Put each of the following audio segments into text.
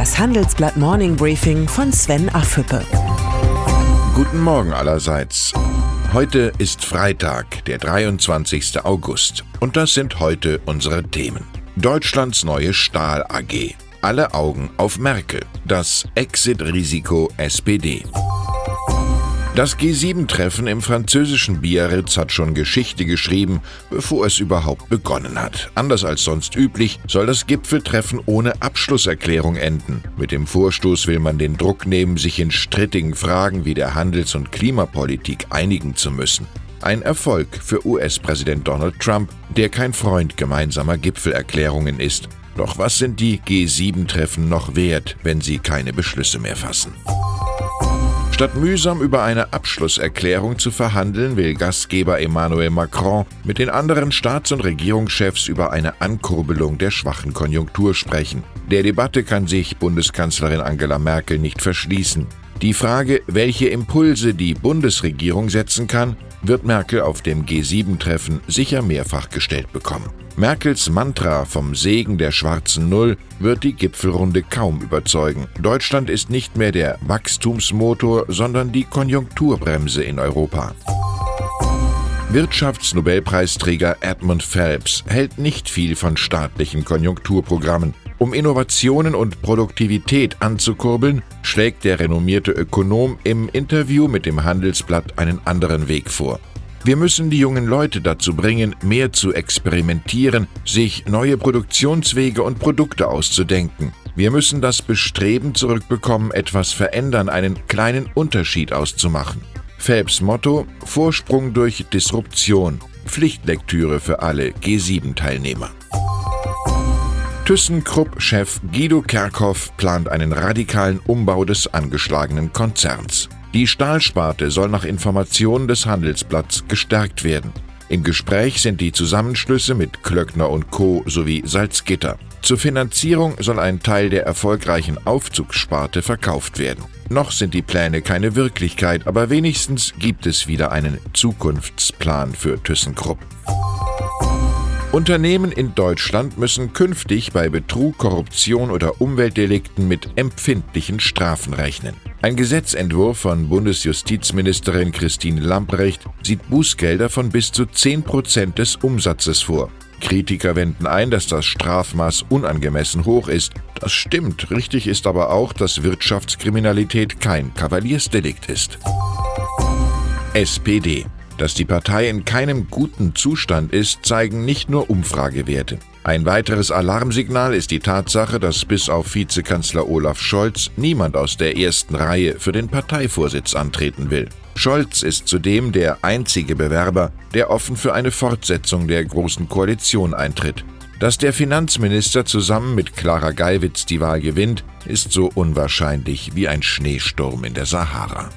Das Handelsblatt Morning Briefing von Sven Affüppe. Guten Morgen allerseits. Heute ist Freitag, der 23. August. Und das sind heute unsere Themen. Deutschlands neue Stahl AG. Alle Augen auf Merkel. Das Exit-Risiko SPD. Das G7-Treffen im französischen Biarritz hat schon Geschichte geschrieben, bevor es überhaupt begonnen hat. Anders als sonst üblich soll das Gipfeltreffen ohne Abschlusserklärung enden. Mit dem Vorstoß will man den Druck nehmen, sich in strittigen Fragen wie der Handels- und Klimapolitik einigen zu müssen. Ein Erfolg für US-Präsident Donald Trump, der kein Freund gemeinsamer Gipfelerklärungen ist. Doch was sind die G7-Treffen noch wert, wenn sie keine Beschlüsse mehr fassen? Statt mühsam über eine Abschlusserklärung zu verhandeln, will Gastgeber Emmanuel Macron mit den anderen Staats- und Regierungschefs über eine Ankurbelung der schwachen Konjunktur sprechen. Der Debatte kann sich Bundeskanzlerin Angela Merkel nicht verschließen. Die Frage, welche Impulse die Bundesregierung setzen kann, wird Merkel auf dem G7-Treffen sicher mehrfach gestellt bekommen. Merkels Mantra vom Segen der schwarzen Null wird die Gipfelrunde kaum überzeugen. Deutschland ist nicht mehr der Wachstumsmotor, sondern die Konjunkturbremse in Europa. Wirtschaftsnobelpreisträger Edmund Phelps hält nicht viel von staatlichen Konjunkturprogrammen. Um Innovationen und Produktivität anzukurbeln, schlägt der renommierte Ökonom im Interview mit dem Handelsblatt einen anderen Weg vor. Wir müssen die jungen Leute dazu bringen, mehr zu experimentieren, sich neue Produktionswege und Produkte auszudenken. Wir müssen das Bestreben zurückbekommen, etwas verändern, einen kleinen Unterschied auszumachen. Phelps Motto Vorsprung durch Disruption. Pflichtlektüre für alle G7-Teilnehmer. ThyssenKrupp-Chef Guido Kerkhoff plant einen radikalen Umbau des angeschlagenen Konzerns. Die Stahlsparte soll nach Informationen des Handelsblatts gestärkt werden. Im Gespräch sind die Zusammenschlüsse mit Klöckner und Co. sowie Salzgitter. Zur Finanzierung soll ein Teil der erfolgreichen Aufzugssparte verkauft werden. Noch sind die Pläne keine Wirklichkeit, aber wenigstens gibt es wieder einen Zukunftsplan für ThyssenKrupp. Unternehmen in Deutschland müssen künftig bei Betrug, Korruption oder Umweltdelikten mit empfindlichen Strafen rechnen. Ein Gesetzentwurf von Bundesjustizministerin Christine Lamprecht sieht Bußgelder von bis zu 10 Prozent des Umsatzes vor. Kritiker wenden ein, dass das Strafmaß unangemessen hoch ist. Das stimmt, richtig ist aber auch, dass Wirtschaftskriminalität kein Kavaliersdelikt ist. SPD dass die Partei in keinem guten Zustand ist, zeigen nicht nur Umfragewerte. Ein weiteres Alarmsignal ist die Tatsache, dass bis auf Vizekanzler Olaf Scholz niemand aus der ersten Reihe für den Parteivorsitz antreten will. Scholz ist zudem der einzige Bewerber, der offen für eine Fortsetzung der Großen Koalition eintritt. Dass der Finanzminister zusammen mit Clara Geiwitz die Wahl gewinnt, ist so unwahrscheinlich wie ein Schneesturm in der Sahara.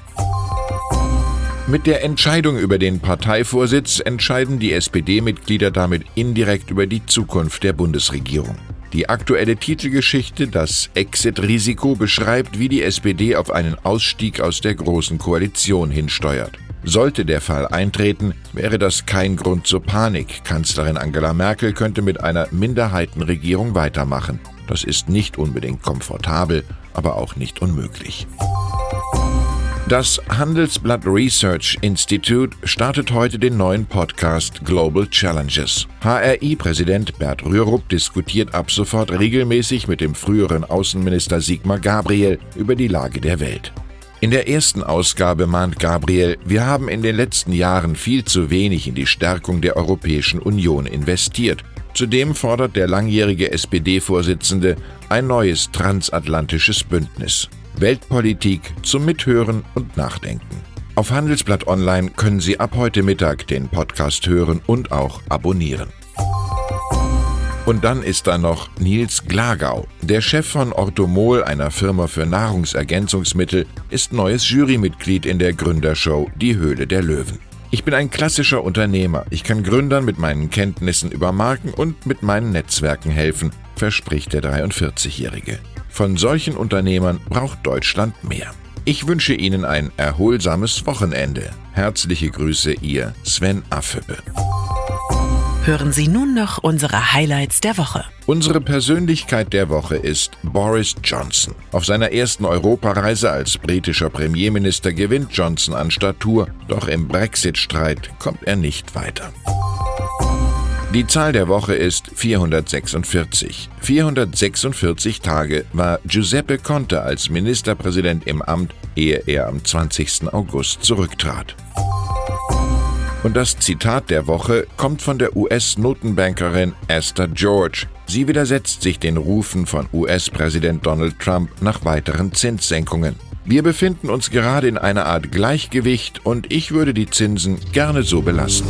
Mit der Entscheidung über den Parteivorsitz entscheiden die SPD-Mitglieder damit indirekt über die Zukunft der Bundesregierung. Die aktuelle Titelgeschichte, das Exit-Risiko, beschreibt, wie die SPD auf einen Ausstieg aus der Großen Koalition hinsteuert. Sollte der Fall eintreten, wäre das kein Grund zur Panik. Kanzlerin Angela Merkel könnte mit einer Minderheitenregierung weitermachen. Das ist nicht unbedingt komfortabel, aber auch nicht unmöglich. Das Handelsblatt Research Institute startet heute den neuen Podcast Global Challenges. HRI-Präsident Bert Rürup diskutiert ab sofort regelmäßig mit dem früheren Außenminister Sigmar Gabriel über die Lage der Welt. In der ersten Ausgabe mahnt Gabriel, wir haben in den letzten Jahren viel zu wenig in die Stärkung der Europäischen Union investiert. Zudem fordert der langjährige SPD-Vorsitzende ein neues transatlantisches Bündnis. Weltpolitik zum Mithören und Nachdenken. Auf Handelsblatt Online können Sie ab heute Mittag den Podcast hören und auch abonnieren. Und dann ist da noch Nils Glagau. Der Chef von Orthomol, einer Firma für Nahrungsergänzungsmittel, ist neues Jurymitglied in der Gründershow Die Höhle der Löwen. Ich bin ein klassischer Unternehmer. Ich kann Gründern mit meinen Kenntnissen über Marken und mit meinen Netzwerken helfen, verspricht der 43-Jährige. Von solchen Unternehmern braucht Deutschland mehr. Ich wünsche Ihnen ein erholsames Wochenende. Herzliche Grüße, Ihr Sven Affebe. Hören Sie nun noch unsere Highlights der Woche. Unsere Persönlichkeit der Woche ist Boris Johnson. Auf seiner ersten Europareise als britischer Premierminister gewinnt Johnson an Statur, doch im Brexit-Streit kommt er nicht weiter. Die Zahl der Woche ist 446. 446 Tage war Giuseppe Conte als Ministerpräsident im Amt, ehe er am 20. August zurücktrat. Und das Zitat der Woche kommt von der US-Notenbankerin Esther George. Sie widersetzt sich den Rufen von US-Präsident Donald Trump nach weiteren Zinssenkungen. Wir befinden uns gerade in einer Art Gleichgewicht und ich würde die Zinsen gerne so belassen.